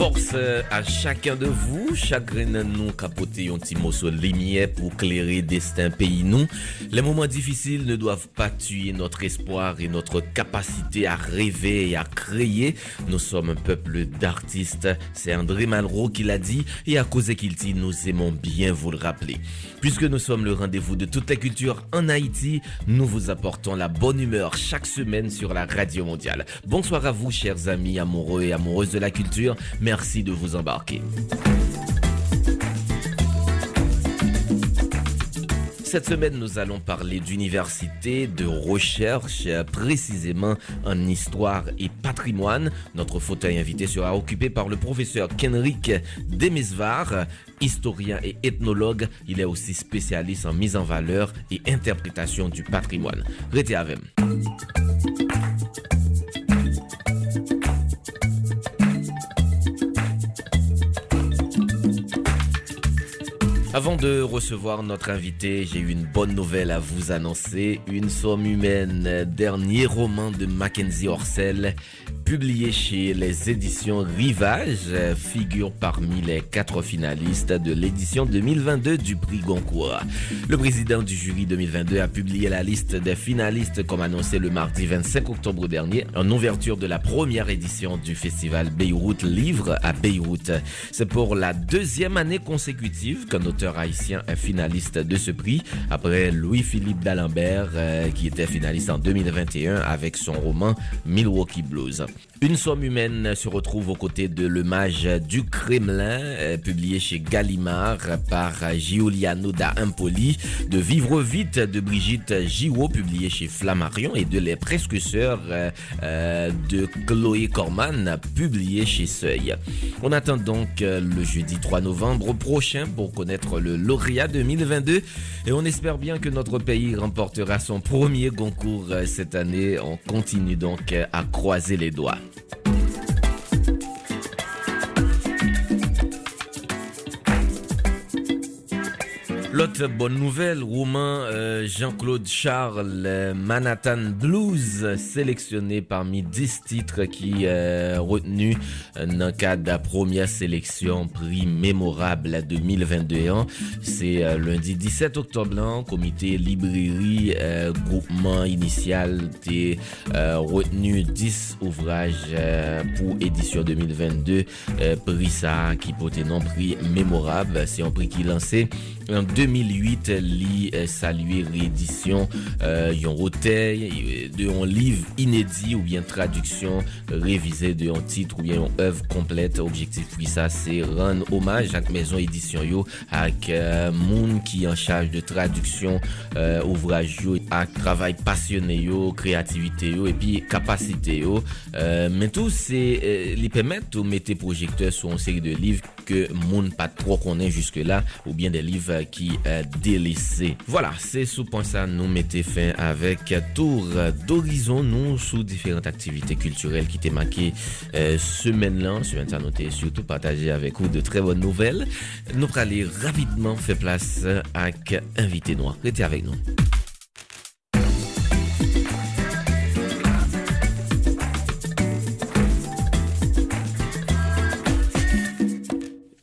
Force à chacun de vous, chacun nous capoter un petit sur lumière pour clairer destin pays nous. Les moments difficiles ne doivent pas tuer notre espoir et notre capacité à rêver et à créer. Nous sommes un peuple d'artistes. C'est André Malraux qui l'a dit et à cause qu'il dit, nous aimons bien vous le rappeler. Puisque nous sommes le rendez-vous de toutes les cultures en Haïti, nous vous apportons la bonne humeur chaque semaine sur la radio mondiale. Bonsoir à vous, chers amis amoureux et amoureuses de la culture. Merci de vous embarquer. Cette semaine, nous allons parler d'université, de recherche, précisément en histoire et patrimoine. Notre fauteuil invité sera occupé par le professeur Kenrick Demesvar, historien et ethnologue. Il est aussi spécialiste en mise en valeur et interprétation du patrimoine. Restez avec Avant de recevoir notre invité, j'ai une bonne nouvelle à vous annoncer. Une somme humaine, dernier roman de Mackenzie Orsel, publié chez les éditions Rivage, figure parmi les quatre finalistes de l'édition 2022 du prix Goncourt. Le président du jury 2022 a publié la liste des finalistes comme annoncé le mardi 25 octobre dernier en ouverture de la première édition du festival Beyrouth Livre à Beyrouth. C'est pour la deuxième année consécutive qu'un auteur haïtien est finaliste de ce prix après Louis-Philippe d'Alembert qui était finaliste en 2021 avec son roman Milwaukee Blues. Une somme humaine se retrouve aux côtés de Le Mage du Kremlin, publié chez Gallimard par Giuliano da Impoli, de Vivre vite de Brigitte Giraud, publié chez Flammarion, et de Les Presque Sœurs de Chloé Corman, publié chez Seuil. On attend donc le jeudi 3 novembre prochain pour connaître le lauréat 2022 et on espère bien que notre pays remportera son premier concours cette année. On continue donc à croiser les doigts. Iowa. L'autre bonne nouvelle, roman Jean-Claude Charles, Manhattan Blues, sélectionné parmi 10 titres qui retenu dans le cadre de la première sélection prix mémorable 2021. C'est lundi 17 octobre, comité librairie groupement initial a retenu 10 ouvrages pour édition 2022. Prix ça qui porte non prix mémorable, c'est un prix qui lancé En 2008, li eh, salue reedisyon euh, yon rotey euh, de yon liv inedi ou bien traduksyon revize de yon titre ou bien yon ev komplete. Objektif pou sa se ren omaj ak mezon edisyon yo ak euh, moun ki an chaj de traduksyon euh, ouvraj yo ak travay pasyone yo, kreativite yo epi kapasite yo. Euh, Men tou se euh, li pemet ou mette projekteur sou an seri de liv que moun pas trop connaît jusque là ou bien des livres qui est délaissé. Voilà, c'est sous point ça nous mettez fin avec tour d'horizon nous sous différentes activités culturelles qui étaient marquées euh, semaine-là. Semaine ça noté surtout partager avec vous de très bonnes nouvelles. Nous aller rapidement faire place avec invité noir. Restez avec nous.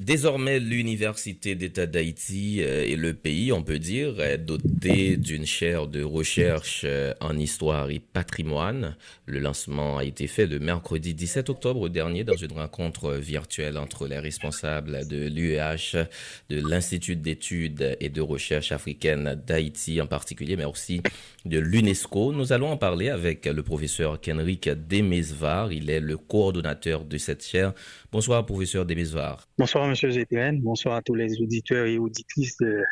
Désormais, l'Université d'État d'Haïti et le pays, on peut dire, doté d'une chaire de recherche en histoire et patrimoine. Le lancement a été fait le mercredi 17 octobre dernier dans une rencontre virtuelle entre les responsables de l'UEH, de l'Institut d'études et de recherche africaine d'Haïti en particulier, mais aussi de l'UNESCO. Nous allons en parler avec le professeur Kenrick Demesvar. Il est le coordonnateur de cette chaire. Bonsoir, professeur Demesvar. Bonsoir, Monsieur Zétén. Bonsoir à tous les auditeurs et auditrices de,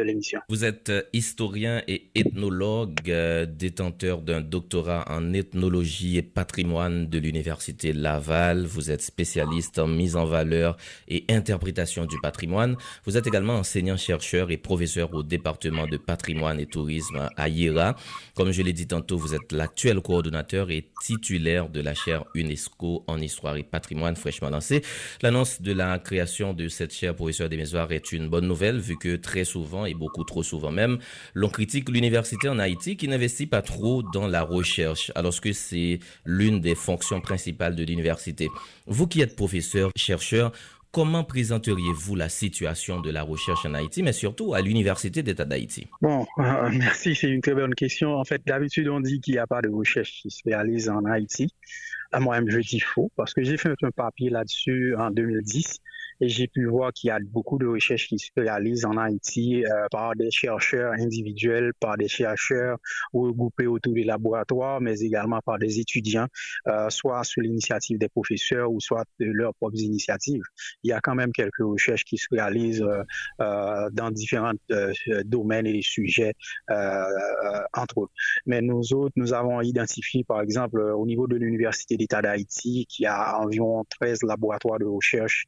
l'émission. Vous êtes historien et ethnologue, euh, détenteur d'un doctorat en ethnologie et patrimoine de l'Université Laval. Vous êtes spécialiste en mise en valeur et interprétation du patrimoine. Vous êtes également enseignant-chercheur et professeur au département de patrimoine et tourisme à IERA. Comme je l'ai dit tantôt, vous êtes l'actuel coordonnateur et titulaire de la chaire UNESCO en histoire et patrimoine fraîchement lancée. L'annonce de la création de cette chaire professeur des Mésoirs est une bonne nouvelle vu que très souvent et beaucoup trop souvent même, l'on critique l'université en Haïti qui n'investit pas trop dans la recherche, alors que c'est l'une des fonctions principales de l'université. Vous qui êtes professeur, chercheur, Comment présenteriez-vous la situation de la recherche en Haïti, mais surtout à l'Université d'État d'Haïti? Bon, merci, c'est une très bonne question. En fait, d'habitude, on dit qu'il n'y a pas de recherche qui se réalise en Haïti. Moi-même, je dis faux, parce que j'ai fait un papier là-dessus en 2010 et j'ai pu voir qu'il y a beaucoup de recherches qui se réalisent en Haïti euh, par des chercheurs individuels, par des chercheurs regroupés autour des laboratoires, mais également par des étudiants, euh, soit sous l'initiative des professeurs ou soit de leurs propres initiatives. Il y a quand même quelques recherches qui se réalisent euh, euh dans différents euh, domaines et sujets, euh, entre autres. Mais nous autres, nous avons identifié, par exemple, au niveau de l'Université d'État d'Haïti, qui a environ 13 laboratoires de recherche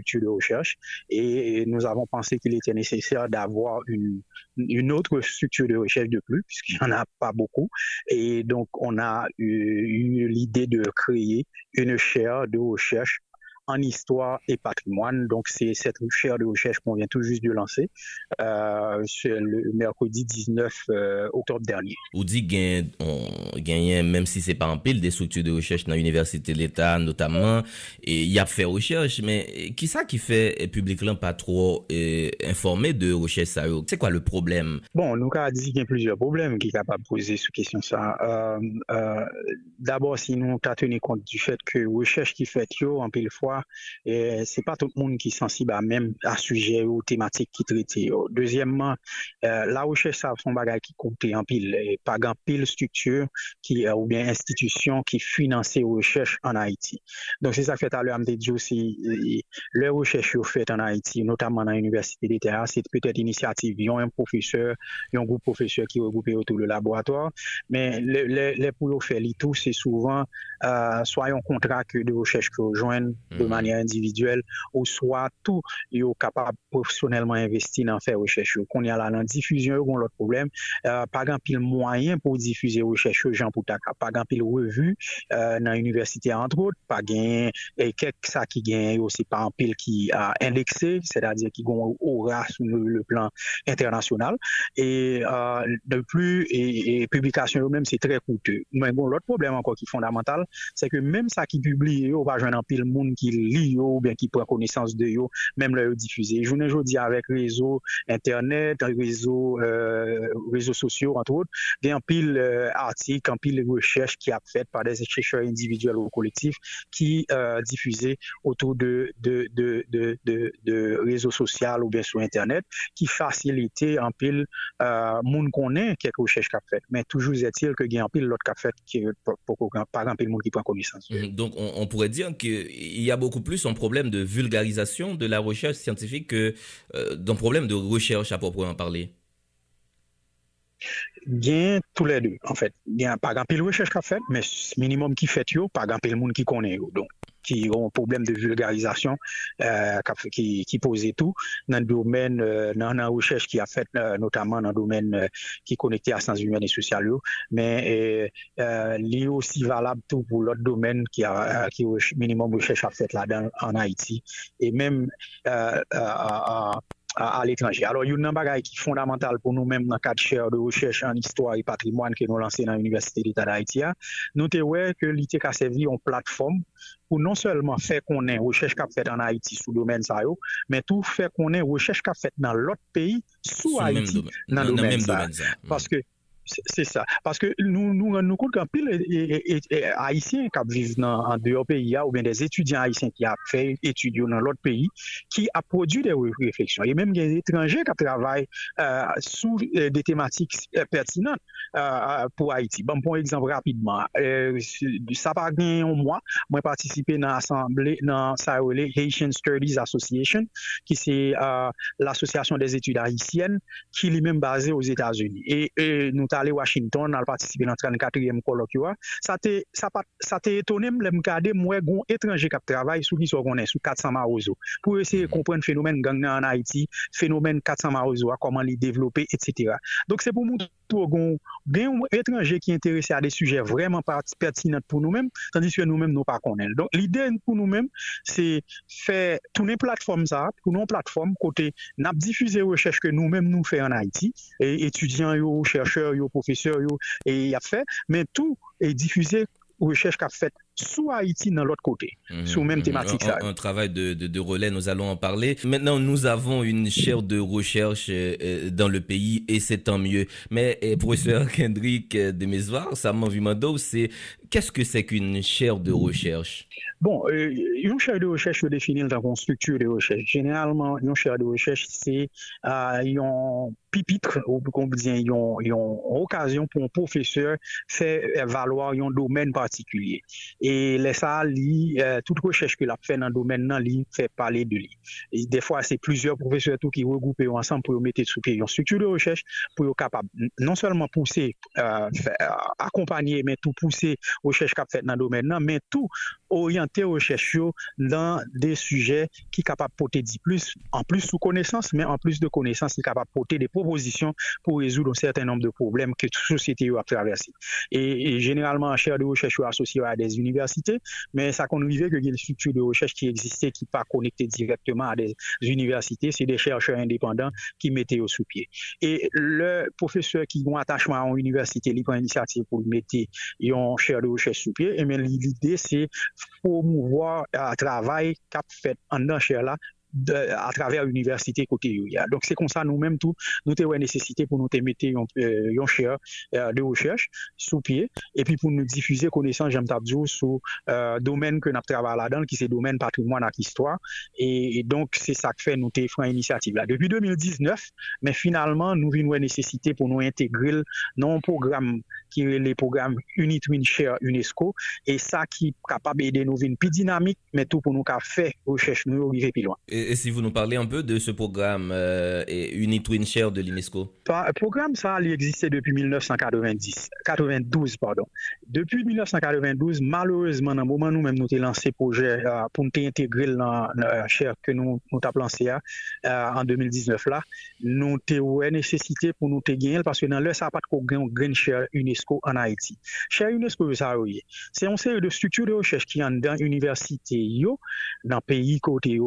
de recherche et nous avons pensé qu'il était nécessaire d'avoir une, une autre structure de recherche de plus, puisqu'il n'y en a pas beaucoup. Et donc, on a eu, eu l'idée de créer une chaire de recherche en histoire et patrimoine. Donc, c'est cette chaire de recherche qu'on vient tout juste de lancer euh, le mercredi 19 euh, octobre dernier. Vous dites gagne, même si c'est pas en pile, des structures de recherche dans l'Université de l'État notamment, et il y a fait recherche, mais qui ça qui fait public là pas trop euh, informé de recherche ça C'est quoi le problème? Bon, nous avons dit qu'il y a plusieurs problèmes qui sont capables de poser cette question ça. D'abord, si nous tenu compte du fait que recherche qui fait en pile fois, et c'est pas tout le monde qui est sensible à même à sujet ou thématique qui traite. Deuxièmement, euh, la recherche ça son bagage qui compte en pile, pas grand pile structure qui euh, ou bien institution qui finance les recherches en Haïti. Donc c'est ça fait à l'heure dit aussi les recherches faites en Haïti, notamment dans l'université d'État, c'est peut-être initiative, ils ont un professeur, ils ont un groupe professeur qui est regroupé autour du laboratoire, mais les, les, les pour faire c'est souvent euh, soit un contrat que de recherche que rejoignent de manye individuel ou swa tou yo kapab profesyonelman investi nan fè rechèche yo. Kon yal anan difuzyon yo kon lot problem, uh, pagan pil mwayen pou difuze rechèche yo jan pou taka, pagan pil revu uh, nan universite antrot, pagan e kek sa ki gen yo se pa an pil ki uh, indekse, se da di ki gon ora sou le plan internasyonal, e euh, de plu, e publikasyon yo menm se tre koute. Men bon, lot problem anko ki fondamental, se ke menm sa ki publie yo, pa jwen an pil moun ki li yo ou bien qui prend connaissance de yo, même là diffusé. Je ne dis avec réseau internet, réseau euh, réseaux sociaux entre autres, il y a un pile euh, article, un pile recherche qui a fait par des chercheurs individuels ou collectifs qui euh, diffusés autour de réseaux sociaux ou bien sur internet qui facilitait un pile euh, monde connaît quelques recherches qu'a fait mais toujours est-il que il y a un pile l'autre qu'a fait qui pour, pas un pile monde qui prend connaissance. Mmh, donc on, on pourrait dire qu'il y a beaucoup plus un problème de vulgarisation de la recherche scientifique que euh, d'un problème de recherche à proprement parler Bien tous les deux, en fait. Il y a pas grand pile recherche qu'a fait, mais minimum qui fait yo, pas grand pile monde qui connaît Donc, qui ont un problème de vulgarisation euh, qui, qui pose tout dans le domaine, euh, dans la recherche qui a faite, euh, notamment dans le domaine euh, qui est connecté à sciences humaines et sociales, mais euh, est aussi valable tout pour l'autre domaine qui a qui minimum recherche a faite là-dedans en Haïti. Et même euh, à, à l'étranger. Alors, il y a un bagage qui est fondamental pour nous-mêmes dans quatre chaires de recherche en histoire et patrimoine que nous lancé dans l'Université d'État d'Haïti. Nous avons que l'ITK a servi en plateforme pour non seulement faire qu'on ait recherche qu'a faite en Haïti sous le domaine ça, mais tout faire qu'on ait recherche qu'a faite dans l'autre pays sous, sous Haïti, dans le domaine, ça. Parce mm. que C'est ça. Parce que nous nous, nous comptons qu'un pile haïtien qui vivent en dehors pays ou bien des étudiants haïtiens qui a fait étudier dans l'autre pays qui a produit des réflexions. Et même des étrangers qui travaillent euh, sous euh, des thématiques euh, pertinentes euh, pour Haïti. Bon, pour exemple rapidement, euh, ça par gagné un mois, moi participé dans l'assemblée, dans ça Haitian Studies Association, qui c'est euh, l'association des études haïtiennes qui est lui-même basée aux États-Unis. Et, et nous avons ale Washington al patisipe nan 34e kolok yo a, sa te, te etonem lem kade mwen goun etranje kap travay sou ki so konen, sou 400 marouzo. Pou esye kompren fenomen gang nan an Haiti, fenomen 400 marouzo a, koman li devlope, etc. Donk se pou moun gon un étranger qui est intéressé à des sujets vraiment pertinents pour nous-mêmes tandis que nous-mêmes nous pas connaissons. Donc l'idée pour nous-mêmes c'est faire tourner plateforme ça pour nos plateformes côté n'a diffuser recherche que nous-mêmes nous faisons en Haïti et étudiants yo chercheurs yo professeurs et a mais tout est diffusé recherche qu'a fait sous Haïti dans l'autre côté, mmh, sous même mhm. thématique. Un, un, travail de, de, de, relais, nous allons en parler. Maintenant, nous avons une chaire de recherche euh, euh, dans le pays et c'est tant mieux. Mais euh, professeur Kendrick de Mesvar, m'a vu c'est qu'est-ce que c'est qu'une chaire de recherche? Bon, euh, une chaire de recherche, je définit dans une structure de recherche. Généralement, une chaire de recherche, c'est euh, un pipitre, ou comme dit, une, occasion pour un professeur faire valoir un domaine particulier. Et les ça, euh, toute recherche qu'il a fait dans le domaine, là, lui, fait parler de lui. Des fois, c'est plusieurs professeurs qui regroupent ensemble pour mettre sur pied une structure de recherche pour être capable non seulement pousser, euh, accompagner, mais tout pousser recherche qu'a fait dans le domaine, mais tout orienter recherche dans des sujets qui capables de porter plus, en plus sous connaissance, mais en plus de connaissance, qui de porter des propositions pour résoudre un certain nombre de problèmes que toute société a traversé. Et, généralement, chaire de recherche associée à des universités, mais ça qu'on vivait que y a des structures de recherche qui existaient, qui pas connectées directement à des universités, c'est des chercheurs indépendants qui mettaient au sous-pied. Et le professeur qui a un attachement à une université, il prend l'initiative pour mettre un chaire de recherche sou pye, men eh l'ide se promouvoir euh, travay kap fet an dan chè la de, à travers l'université côté yo. Donc c'est comme ça nous-mêmes tout nous avons nécessité pour nous mettre un euh, euh, de recherche sous pied et puis pour nous diffuser connaissance j'aime tabdou sur euh, domaine que nous travaillons là-dedans qui c'est domaine patrimoine et histoire et, donc c'est ça que fait nous avons une initiative là depuis 2019 mais finalement nous avons une nécessité pour nous intégrer dans un programme qui est le programme Unit Win Share UNESCO et ça qui est capable d'aider nous une plus dynamique mais tout pour nous faire recherche nous arriver plus loin. Si vous nous parlez un peu de ce programme euh, Unit Win Share de l'UNESCO? Le programme, ça, il existait depuis 1990, 92, pardon. Depuis 1992, malheureusement, dans le moment où nous nous avons lancé le projet euh, pour nous intégrer dans la chaire que nous, nous avons lancé euh, en 2019, là, nous avons nécessité pour nous gagner parce que dans le ça n'a pas de green share UNESCO en Haïti. Share UNESCO, c'est une série de structures de recherche qui sont dans l'université, dans le pays côté,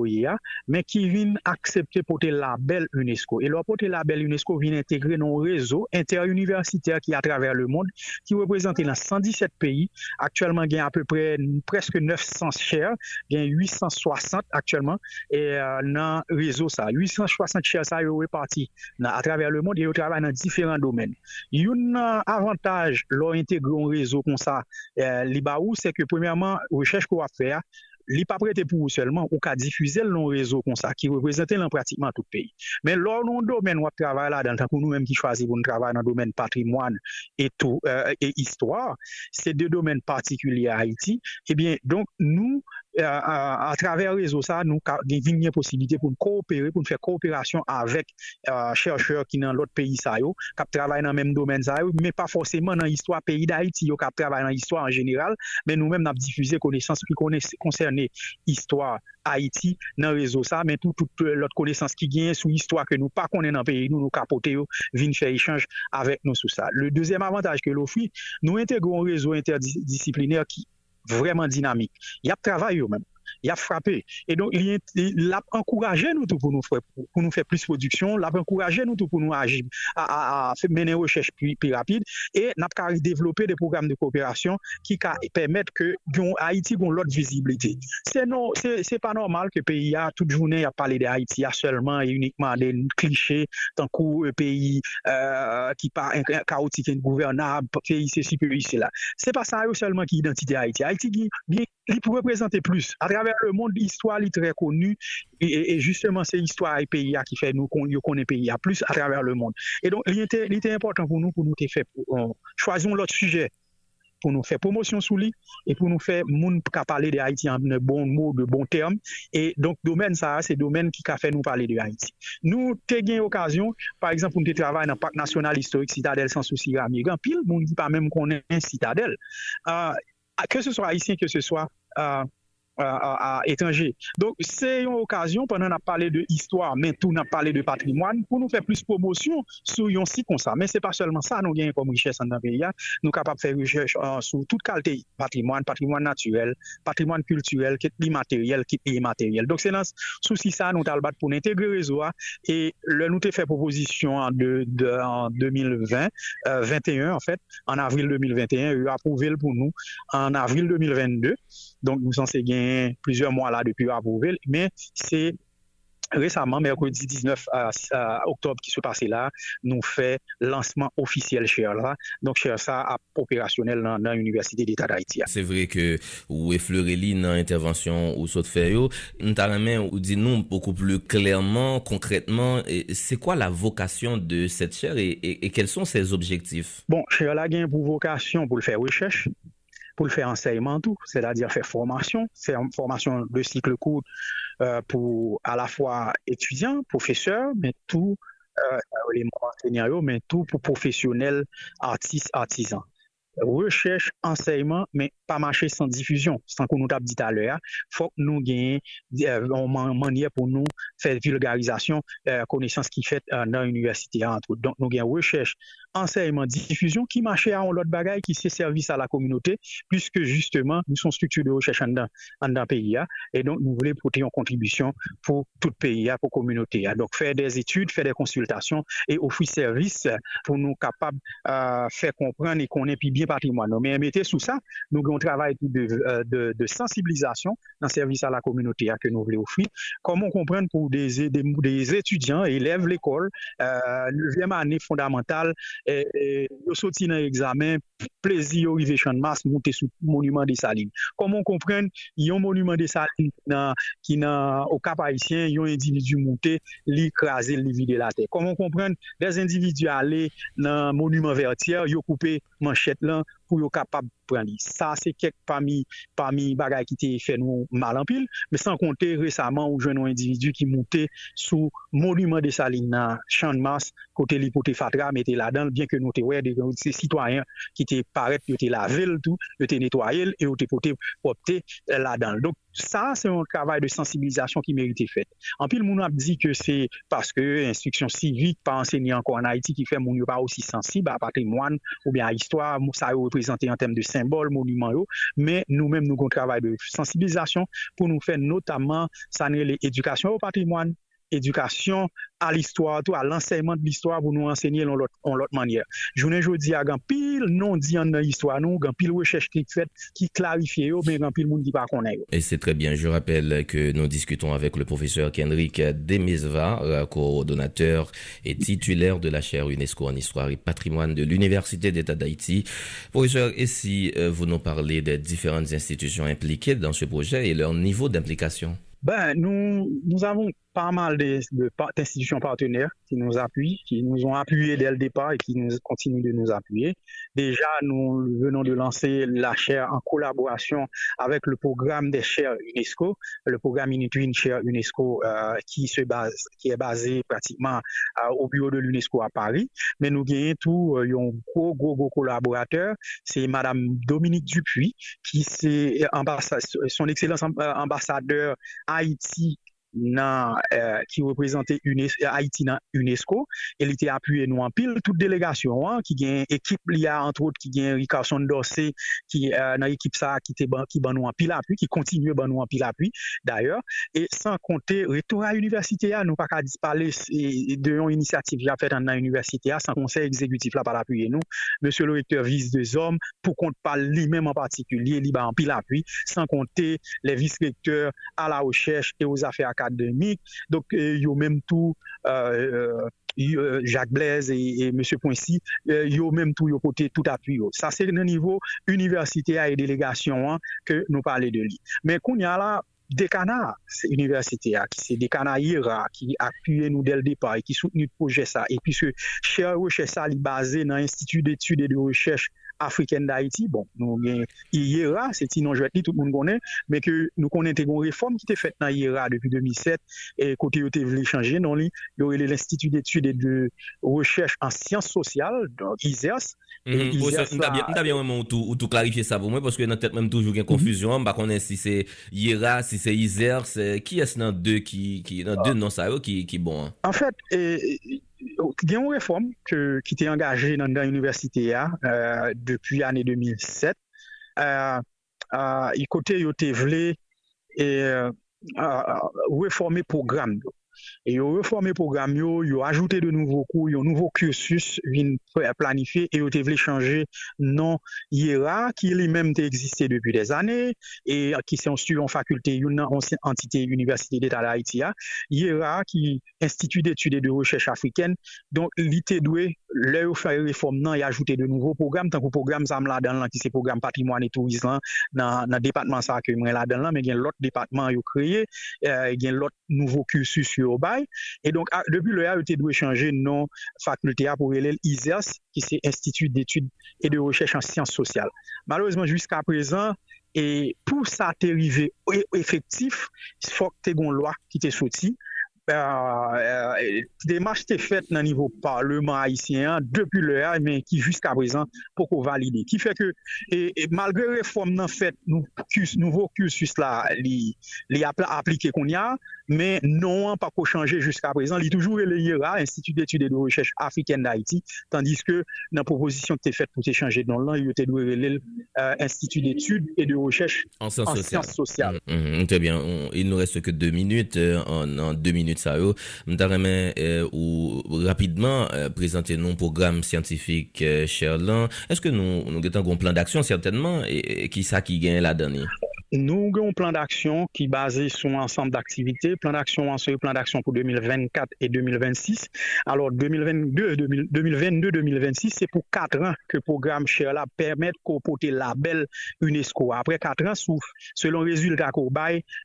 men ki vin aksepte pote label UNESCO. E lor pote label UNESCO vin integre nan rezo interuniversiter ki a traver le moun, ki reprezenti nan 117 peyi, aktuelman gen apopre preske 900 chèr, gen 860 aktuelman, e euh, nan rezo sa. 860 chèr sa yo reparti a traver le moun, e yo traver nan diferent domen. Yon euh, avantaj lor integre an rezo kon sa e, li ba ou, se ke premièman, rechèche ko a fè a, li pas prêté pour seulement ou qu'à diffuser le réseau comme ça qui représente pratiquement tout le pays mais lors non où travaille là dans pour nous même qui choisit pour travailler dans le domaine patrimoine et tout euh, et histoire c'est deux domaines particuliers à Haïti et eh bien donc Euh, euh, a traver rezo sa nou gen vinye posibilite pou nou koopere, pou nou fè kooperasyon avèk euh, chèrchèr ki nan lot peyi sa yo, kap travay nan menm domen sa yo, men pa fosèman nan histwa peyi da iti yo kap travay nan histwa an jeneral, men nou menm nan difuze konesans ki konserne histwa Haiti nan rezo sa, men tout, tout lot konesans ki gen sou histwa ke nou pa konen nan peyi, nou nou kapote yo, vin fè echange avèk nou sou sa. Le dezem avantaj ke l'ofri, nou integron rezo interdiscipliner ki vreman dinamik. Yap travay yo men. il a frappé. Et donc, il, il a encouragé nous tout pour nous faire, pour nous faire plus production, il a encouragé nous tout pour nous agir, à, à, à mener recherche plus, plus rapide, et n'a pas développer des programmes de coopération qui permettent que bon, Haïti ait l'autre visibilité. C'est non, c'est pas normal que pays a toute journée à parler de Haïti, a seulement et uniquement des clichés, tant qu'un euh, pays euh, qui pas chaotique, ingouvernable, pays c'est si, pays c'est là. C'est pas ça seulement qui identité Haïti. Haïti, il peut représenter plus. À travers le monde, l'histoire est très connue. Et, justement, c'est l'histoire du pays qui fait nous connaître le pays plus à travers le monde. Et donc, il était, important pour nous, pour nous faire, choisir l'autre sujet pour nous faire promotion sous lui et pour nous faire moun parler de Haïti en de bons mots, de bons termes. Et donc, domaine ça, c'est domaine qui a fait nous parler de Haïti. Nous, t'ai gagné occasion, par exemple, nous travailler dans le parc national historique Citadelle sans souci Ramier. Pile, monde dit pas même qu'on est un Citadelle. Euh, que ce soit haïtien, que ce soit euh, à, étrangers. Donc, c'est une occasion, pendant qu'on a parlé de histoire, mais tout, on a parlé de patrimoine, pour nous faire plus promotion sur un site comme ça. Mais c'est pas seulement ça, nous gagnons comme richesse dans le pays. Nous sommes capables de faire recherche euh, sur toute qualité patrimoine, patrimoine naturel, patrimoine culturel, qui est immatériel, qui est immatériel. Donc, c'est dans ce souci ça, nous avons pour intégrer le réseau et le, nous avons fait proposition en, de, en 2020, 21 euh, en fait, en avril 2021, il a approuvé pour nous en avril 2022. Donk nou san se gen plusieurs mwa la depi yo apouvel, men se Récemment, mercredi 19 à, à octobre qui se passait là, nous fait lancement officiel chez là. Donc, chez ça, à opérationnel dans, dans l'Université d'État d'Haïti. C'est vrai que ou effleurer dans l'intervention ou saut fait yo, nous ou dit nous beaucoup plus clairement, concrètement, c'est quoi la vocation de cette chaire et, et, et, quels sont ses objectifs? Bon, chez là, il y a une vocation pour le faire recherche. Pour le faire enseignement tout, c'est-à-dire faire formation, faire formation de cycle court euh, pour à la fois étudiants, professeurs, mais tout euh, les enseignants, mais tout pour professionnels, artistes, artisans. Recherche, enseignement, mais pas marcher sans diffusion. Sans qu'on nous tape dit à l'heure, faut que nous gagnions euh, une manière pour nous faire vulgarisation, euh, connaissance qui fait euh, dans l'université Donc nous gagnons recherche, enseignement, diffusion qui marchait à l'autre bagaille qui c'est service à la communauté, puisque justement, nous sommes structure de recherche en dans, le pays. Hein. et donc, nous voulons porter une contribution pour tout pays, hein, pour la communauté. Hein. Donc, faire des études, faire des consultations et offrir service pour nous capables de faire comprendre et qu'on ait bien patrimoine. Mais mettez sous ça, nous avons un travail de, de, de sensibilisation dans service à la communauté que nous voulons offrir. Comment comprendre pour des, des, des étudiants, élèves l'école, euh, 9e année fondamentale, Eh, eh, yo soti nan eksamen, plezi yo rive chan mas monte sou monument de saline. Komon kompren, yon monument de saline nan, ki nan okap haisyen, yon individu monte li krasi li vide la te. Komon kompren, des individu ale nan monument vertier, yo koupe manchet lan, pou yo kapab pran li. Sa se kek pami, pami bagay ki te fè nou malampil, me san konte resaman ou jwen nou individu ki moutè sou monument de Saline nan chanmas kote li kote fatra mette la dan, bien ke nou te wè de se sitwayen ki te paret yo te lavel tout, yo te netwayel, yo te pote popte la dan. Donk ça, c'est un travail de sensibilisation qui mérite fait. En plus, le monde a dit que c'est parce que l'instruction civique, pas enseignée encore en Haïti, qui fait mon pas aussi sensible à patrimoine ou bien à histoire, ça a représenté en termes de symboles, monuments, mais nous-mêmes, nous avons un travail de sensibilisation pour nous faire notamment, ça l'éducation au patrimoine, éducation à l'histoire, tout à l'enseignement de l'histoire pour nous enseigner en l'autre manière. Je ne dis à grand pile non dit en l'histoire nous, grand pile recherche qui fait qui clarifie mais grand pile monde qui pas connaît. Et c'est très bien, je rappelle que nous discutons avec le professeur Kendrick Demesva, coordonnateur et titulaire de la chaire UNESCO en histoire et patrimoine de l'Université d'État d'Haïti. Professeur, et si euh, vous nous parlez des différentes institutions impliquées dans ce projet et leur niveau d'implication? Ben, nous, nous avons pas mal d'institutions partenaires qui nous appuient, qui nous ont appuyés dès le départ et qui nous continuent de nous appuyer. Déjà, nous venons de lancer la chaire en collaboration avec le programme des chaires UNESCO, le programme Inutwin Chair UNESCO euh, qui se base, qui est basé pratiquement euh, au bureau de l'UNESCO à Paris. Mais nous gagnons tout, euh, un gros, gros, gros collaborateur, c'est Madame Dominique Dupuis, qui c'est son excellence ambassadeur Haïti nan, euh, ki reprezentè euh, Haiti nan UNESCO, el ite apuye nou an pil, tout delegasyon an, ki gen ekip li a antrout, ki gen Ricarson Dorsey, ki euh, nan ekip sa ki, te ban, ki ban nou an pil apuy, ki kontinue ban nou an pil apuy, d'ayor, e san konte retou a universite ya, nou pa ka dispale e, de yon inisiatif ja fet an nan universite ya, san konsey exekutif la pa l'apuye nou, Monsieur le recteur vise de zom, pou kont pa li men en partikulye, li ba an pil apuy, san konte le vice recteur a la recherche e ouz afe akademik, akademik, dok euh, yo menm tou euh, euh, euh, Jacques Blaise et, et M. Poincy, euh, yo menm tou yo pote tout apu yo. Sa se nan nivou universite a e delegasyon an ke nou pale de li. Men kon ya la dekana universite a, ki se dekana ira, ki apuye nou del depa e ki soutenu proje sa, e pi se chè reche sa li base nan institut d'étude et de recherche afriken d'Haïti, bon, nou gen IERA, se ti nan jwet li, tout moun konen, men ke nou konen te gon reform ki te fet nan IERA depi 2007, e kote yo te vle chanje, non li, yo ele l'Institut d'études et de recherche en sciences sociales, donc ISEAS, Nta bien mwen ou tou klarifiye sa pou mwen Paske nan tet mwen toujou gen konfuzyon Ba mhm. konen si se Yera, si se Izer Ki es nan de nan sa yo ki bon An fèt gen yon reform ki te angaje nan dan universite ya euh, depi ane 2007. Yi kote yo te vle e reforme program yo. Et ils ont reformé le programme, ils ont ajouté de nouveaux cours, ils ont nouveau cursus planifié et ils ont changer non IERA qui lui-même existé depuis des années et qui institué en faculté, une entité université d'État d'Haïti. IERA qui Institut d'études et de recherche africaine. Donc, l'IT doué, lè yo fè reform nan, y ajoute de nouvo program, tankou program zam la dan lan, ki se program patrimoine et tourisme lan, nan, nan depatman sa ke mwen la dan lan, men gen lot depatman yo kreye, eh, gen lot nouvo kursus yo bay, et donk, depi lè a, yo te dwe chanje non fakulte a pou relèl ISEAS, ki se Institut d'études et de recherche en sciences sociales. Malheureusement, jusqu'à présent, et pou sa e-, te rive efektif, fok te gon lwa ki te soti, démarche était faite au niveau parlement haïtien depuis l'heure, mais qui jusqu'à présent pour qu'on valide. Qui fait que, et, malgré les réformes fait, nous, nouveau cursus là, les, les appliqué qu'on y a, mais non pas qu'on changer jusqu'à présent. Il est toujours le Institut d'études et de recherche africaine d'Haïti, tandis que dans la proposition qui est faite pour changer dans l'an, il était le euh, Institut d'études et de recherche en sciences sociales. Mmh, mmh, très bien. il nous reste que deux minutes. Euh, en, en deux minutes, ça yo. Euh, ou rapidement euh, présenter nos programmes scientifiques euh, Cherlan. Est-ce que nous nous avons un plan d'action certainement et, qui ça qui gagne la dernière nous avons un plan d'action qui est basé sur un ensemble d'activités. Plan d'action, un plan d'action pour 2024 et 2026. Alors, 2022-2026, c'est pour quatre ans que le programme Sherla permet de comporter la belle UNESCO. Après quatre ans, selon les résultats qu'on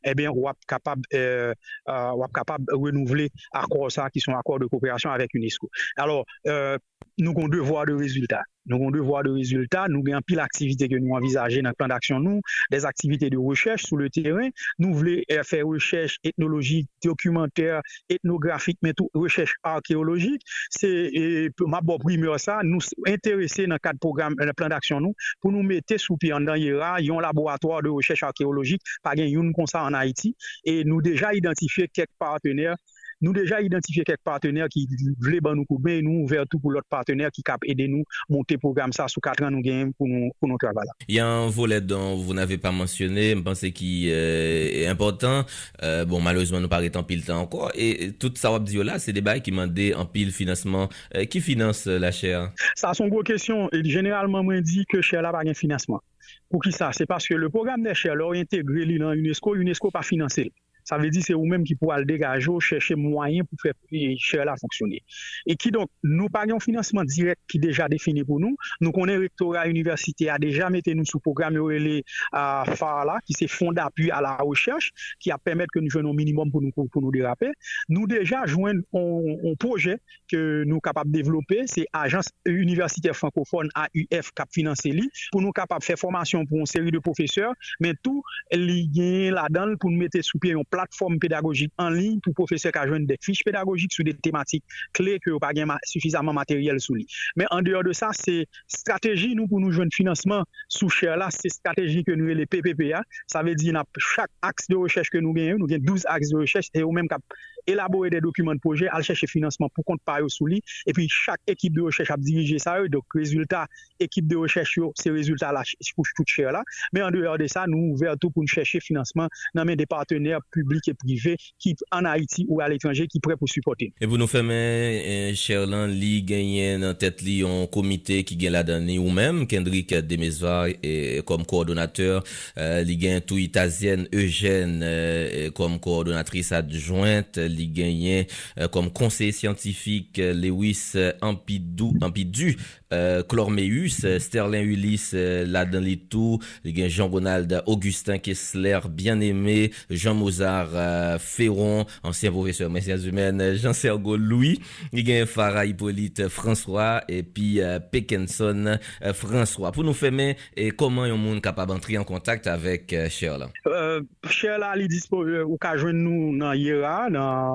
eh bien, on est capable, euh, euh, capable de renouveler accords ça, qui sont de coopération avec UNESCO. Alors, euh, nou kon devwa de rezultat. Nou kon devwa de rezultat, nou gen pil aktivite ke nou envizaje nan plan d'aksyon nou, des aktivite de rechèche sou le terren, nou vle euh, fè rechèche etnologik, dokumenter, etnografik, men tou rechèche arkeologik, se euh, mabop primeur sa, nou interese nan kat program, nan euh, plan d'aksyon nou, pou nou mette soupi an dan yera, yon laboratoire de rechèche arkeologik, pa gen yon konsa an Haiti, e nou deja identifiye kek partener nous déjà identifié quelques partenaires qui voulaient nous couper, nous ouvert tout pour l'autre partenaire qui cap aider nous monter le programme ça sous quatre ans nous gagnons pour nous pour nous travailler. Il y a un volet dont vous n'avez pas mentionné, je pense qui euh, est important. Euh, bon malheureusement nous paraît en pile temps encore et tout ça va dire là c'est des bails qui demandent en pile financement euh, qui finance la chaire? Ça c'est une grosse question et généralement moi dit que chaire là pas de financement. Pour qui ça? C'est parce que le programme des chaires là intégré dans UNESCO, UNESCO pas financé. Ça veut dire c'est vous-même qui pourrez le dégager, chercher moyen pour faire cher la fonctionner. Et qui donc, nous un financement direct qui est déjà défini pour nous. Nous connaissons rectorat université a déjà mis nous sous programme les FARLA, qui c'est fonds d'appui à la recherche, qui a permettre que nous jouions au minimum pour nous, pour nous déraper. Nous déjà jouons un, projet que nous sommes capables de développer, c'est Agence universitaire francophone AUF qui a financé pour nous capables de faire formation pour une série de professeurs, mais tout lié là-dedans pour nous mettre sous pied plateforme pédagogique en ligne pour professeurs qui ont des fiches pédagogiques sur des thématiques clés que n'ont pas suffisamment matériel sur lui. Mais en dehors de ça, c'est stratégie nous pour nous joindre financement sous cher là, c'est stratégie que nous les PPPA. Ça veut dire chaque axe de recherche que nous gagnons, nous gagnons 12 axes de recherche et au même cap élaborer des documents de projet, aller chercher financement pour compte par sous lui. Et puis, chaque équipe de recherche a dirigé ça. Donc, résultat, équipe de recherche, ces résultats-là, pour tout cher là. Mais en dehors de ça, nous ouvrons tout pour nous chercher financement dans des partenaires publics et privés qui, en Haïti ou à l'étranger, qui prêts pour supporter. Et vous nous faites, euh, Cherlan, li gagner en tête li un comité qui gagne la dernière ou même Kendrick Demesvar comme coordonnateur, euh, li gagne tout Itasienne Eugène euh, comme coordonnatrice adjointe, li genyen kom konsey scientifique Lewis Ampidou, Ampidou euh, Clormeus, Sterling Ulysse les tout, Jean-Ronald Augustin Kessler, bien-aimé, Jean Mozart Ferron, ancien professeur de sciences humaines, Jean-Sergo Louis, Farah Hippolyte François, et puis Pekenson François. Pour nous faire, et comment un monde capable d'entrer en contact avec Cher là? Cher là, il est disponible, ou qu'à joindre nous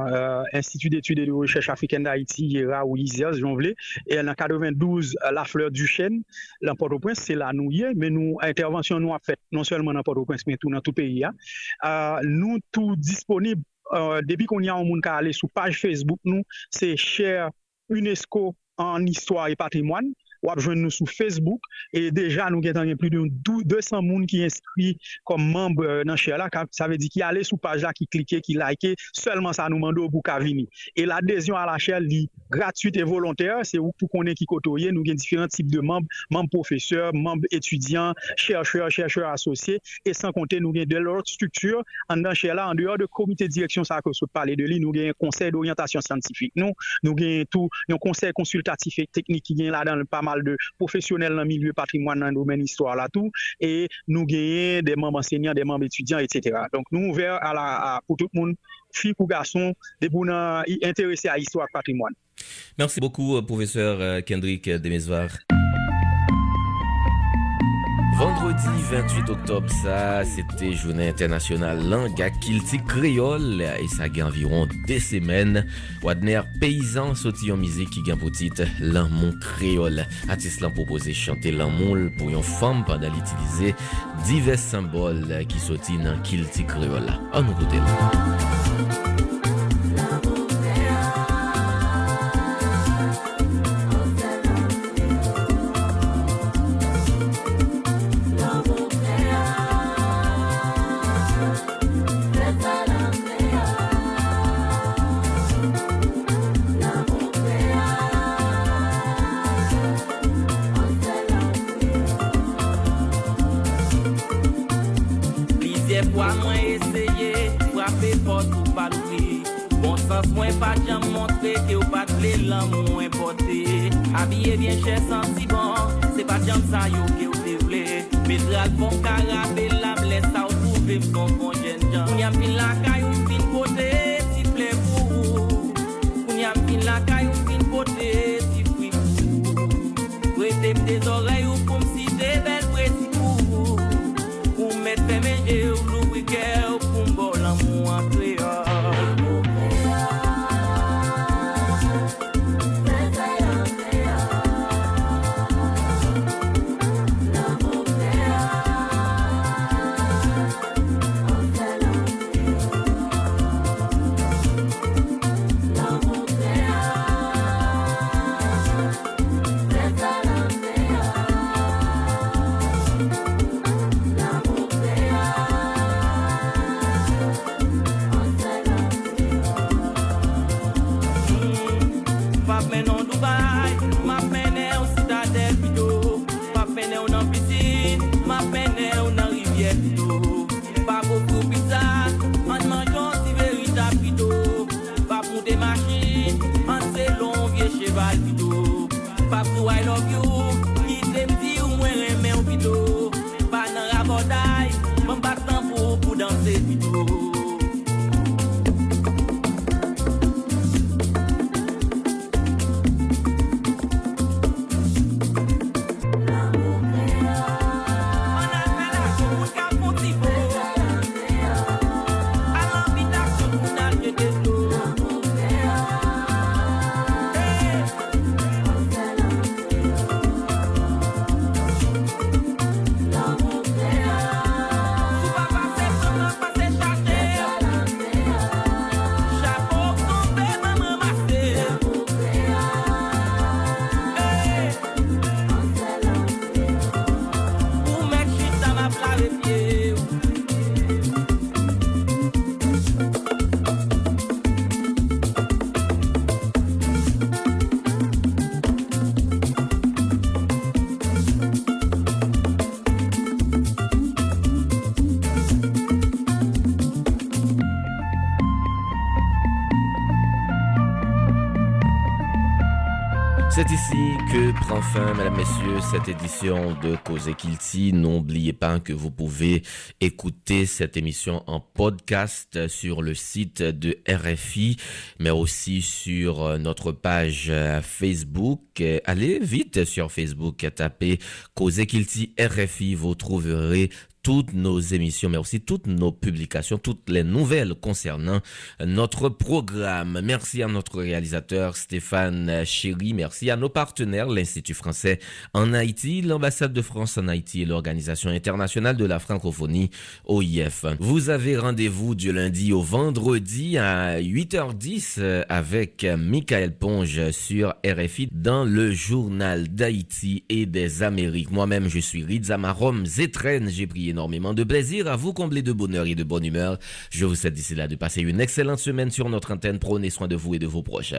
Euh, dans l'Institut d'études et de recherche africaine d'Haïti, ou ISES, j'en voulais, et en 92, la fleur du chêne, dans Port-au-Prince, c'est là nous y est, mais nous, intervention nous a fait, non seulement dans Port-au-Prince, mais tout dans tout pays. Hein. Euh, nous, tout disponible, euh, depuis qu'on y a un monde qui a allé sur page Facebook, nous, c'est cher UNESCO en histoire et patrimoine. Ou joindre nous sur Facebook et déjà nous avons plus de 200 personnes qui inscrits comme membres dans chez là ça veut dire qu'il allait sur page là qui cliquait qui likait seulement ça nous demande au bout venir. Et l'adhésion à la chaîne est gratuite et volontaire c'est pour qu'on ait qui côtoyer nous avons différents types de membres membres professeurs membres étudiants chercheurs chercheurs associés et sans compter nous avons de l'autre structure en dans en dehors de comité de direction ça que je parler de lui nous avons un conseil d'orientation scientifique. Nous nous avons tout un conseil consultatif et technique qui vient là dans pas mal de professionnels dans le milieu patrimoine, dans le domaine histoire là tout, et nous gagnons des membres enseignants, des membres étudiants, etc. Donc nous ouverts à la, pour tout le monde, filles ou garçons, des pour intéressés à l'histoire patrimoine. Merci beaucoup, professeur euh, Kendrick Demesvar. Vendredi 28 octobre, ça, c'était Journée internationale langue à Kilti créole et ça a environ deux semaines. Wadner paysan sorti en musique qui gagne pour titre L'amour créole. Artiste l'a proposé chanter l'amour pour une femme pendant l'utiliser divers symboles qui sortent dans Kilti créole. On nous fwa mwen eseye, frape pot ou pa loupri. Bon sens mwen pa jam montre ke ou pat le lan mwen pote. Abye bien chè santi bon, se pa jam sa yo ke ou te vle. Medral bon karabe la mle sa ou pouve mkon kon jen jan. Koun yam pin lakay ou pin kote, si ple pou. Koun yam pin lakay ou pin kote, si fwi pou. Prete m de zorey. C'est ici que prend fin, mesdames, messieurs, cette édition de Cause Kilti. N'oubliez pas que vous pouvez écouter cette émission en podcast sur le site de RFI, mais aussi sur notre page Facebook. Allez vite sur Facebook, tapez Cause Kilti RFI, vous trouverez toutes nos émissions, mais aussi toutes nos publications, toutes les nouvelles concernant notre programme. Merci à notre réalisateur Stéphane Chéry. Merci à nos partenaires, l'Institut français en Haïti, l'ambassade de France en Haïti et l'Organisation internationale de la francophonie, OIF. Vous avez rendez-vous du lundi au vendredi à 8h10 avec Michael Ponge sur RFI dans le journal d'Haïti et des Amériques. Moi-même, je suis Rizamarom Zetren. J'ai prié énormément de plaisir à vous combler de bonheur et de bonne humeur. Je vous souhaite d'ici là de passer une excellente semaine sur notre antenne. Prenez soin de vous et de vos proches.